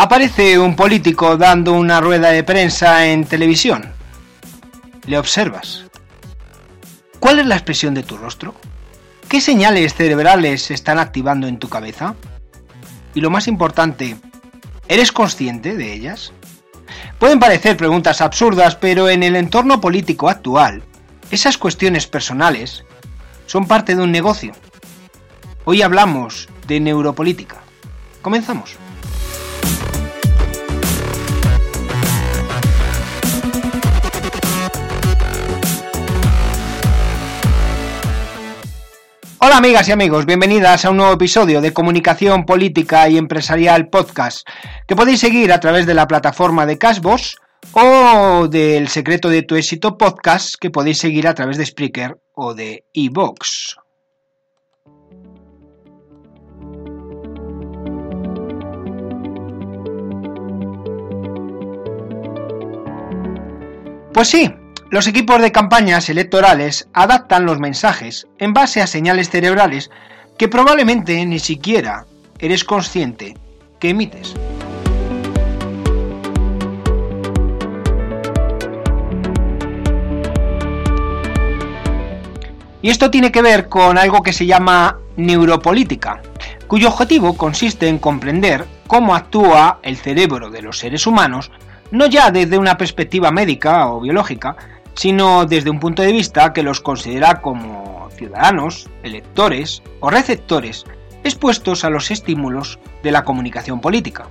Aparece un político dando una rueda de prensa en televisión. Le observas. ¿Cuál es la expresión de tu rostro? ¿Qué señales cerebrales se están activando en tu cabeza? Y lo más importante, ¿eres consciente de ellas? Pueden parecer preguntas absurdas, pero en el entorno político actual, esas cuestiones personales son parte de un negocio. Hoy hablamos de neuropolítica. Comenzamos. Hola amigas y amigos, bienvenidas a un nuevo episodio de Comunicación Política y Empresarial Podcast, que podéis seguir a través de la plataforma de Cashbox o del Secreto de tu Éxito Podcast, que podéis seguir a través de Spreaker o de eVox. Pues sí, los equipos de campañas electorales adaptan los mensajes en base a señales cerebrales que probablemente ni siquiera eres consciente que emites. Y esto tiene que ver con algo que se llama neuropolítica, cuyo objetivo consiste en comprender cómo actúa el cerebro de los seres humanos, no ya desde una perspectiva médica o biológica, sino desde un punto de vista que los considera como ciudadanos, electores o receptores expuestos a los estímulos de la comunicación política.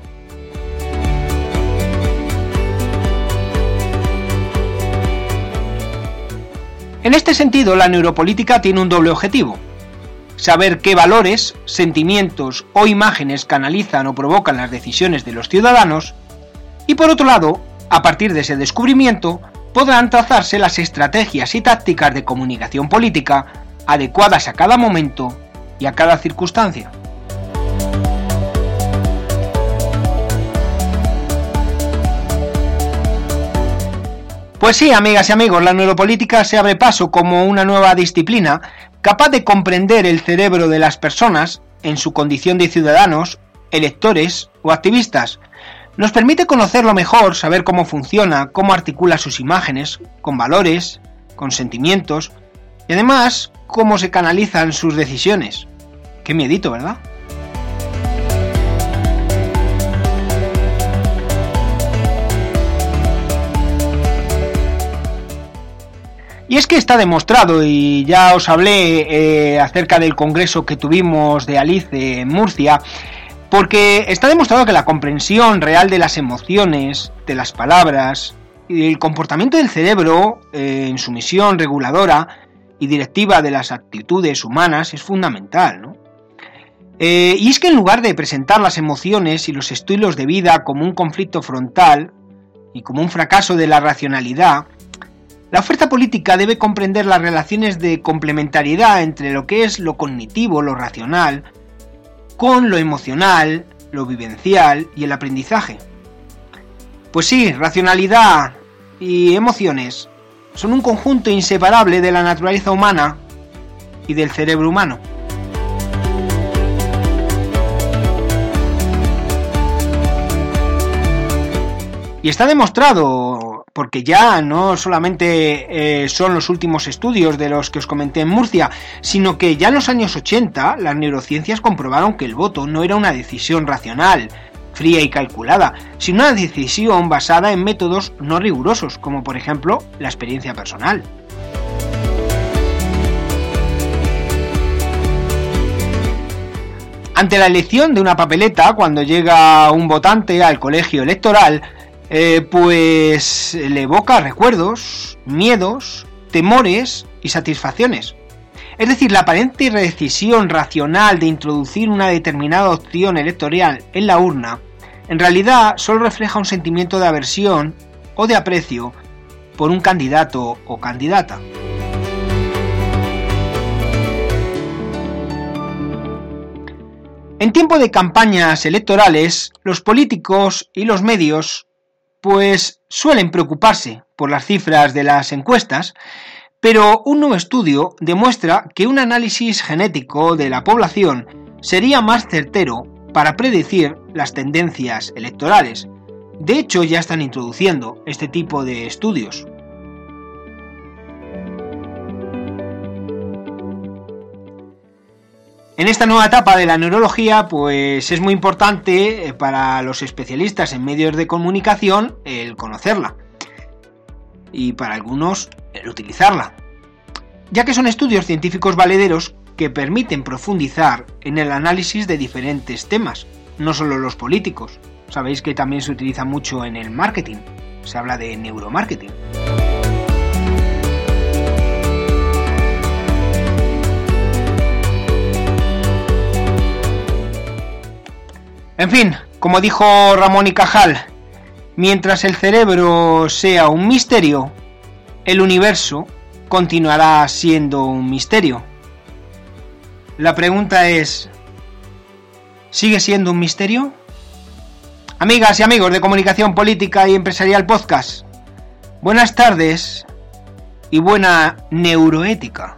En este sentido, la neuropolítica tiene un doble objetivo. Saber qué valores, sentimientos o imágenes canalizan o provocan las decisiones de los ciudadanos y por otro lado, a partir de ese descubrimiento, podrán trazarse las estrategias y tácticas de comunicación política adecuadas a cada momento y a cada circunstancia. Pues sí, amigas y amigos, la neuropolítica se abre paso como una nueva disciplina capaz de comprender el cerebro de las personas en su condición de ciudadanos, electores o activistas, nos permite conocerlo mejor, saber cómo funciona, cómo articula sus imágenes, con valores, con sentimientos, y además cómo se canalizan sus decisiones. Qué miedito, ¿verdad? Y es que está demostrado, y ya os hablé eh, acerca del congreso que tuvimos de Alice en Murcia, porque está demostrado que la comprensión real de las emociones, de las palabras y el comportamiento del cerebro eh, en su misión reguladora y directiva de las actitudes humanas es fundamental. Eh, y es que en lugar de presentar las emociones y los estilos de vida como un conflicto frontal y como un fracaso de la racionalidad, la oferta política debe comprender las relaciones de complementariedad entre lo que es lo cognitivo, lo racional, con lo emocional, lo vivencial y el aprendizaje. Pues sí, racionalidad y emociones son un conjunto inseparable de la naturaleza humana y del cerebro humano. Y está demostrado porque ya no solamente eh, son los últimos estudios de los que os comenté en Murcia, sino que ya en los años 80 las neurociencias comprobaron que el voto no era una decisión racional, fría y calculada, sino una decisión basada en métodos no rigurosos, como por ejemplo la experiencia personal. Ante la elección de una papeleta, cuando llega un votante al colegio electoral, eh, pues le evoca recuerdos, miedos, temores y satisfacciones. Es decir, la aparente decisión racional de introducir una determinada opción electoral en la urna, en realidad solo refleja un sentimiento de aversión o de aprecio por un candidato o candidata. En tiempo de campañas electorales, los políticos y los medios pues suelen preocuparse por las cifras de las encuestas, pero un nuevo estudio demuestra que un análisis genético de la población sería más certero para predecir las tendencias electorales. De hecho, ya están introduciendo este tipo de estudios. En esta nueva etapa de la neurología, pues es muy importante eh, para los especialistas en medios de comunicación el conocerla y para algunos el utilizarla, ya que son estudios científicos valederos que permiten profundizar en el análisis de diferentes temas, no solo los políticos. Sabéis que también se utiliza mucho en el marketing, se habla de neuromarketing. En fin, como dijo Ramón y Cajal, mientras el cerebro sea un misterio, el universo continuará siendo un misterio. La pregunta es, ¿sigue siendo un misterio? Amigas y amigos de Comunicación Política y Empresarial Podcast, buenas tardes y buena neuroética.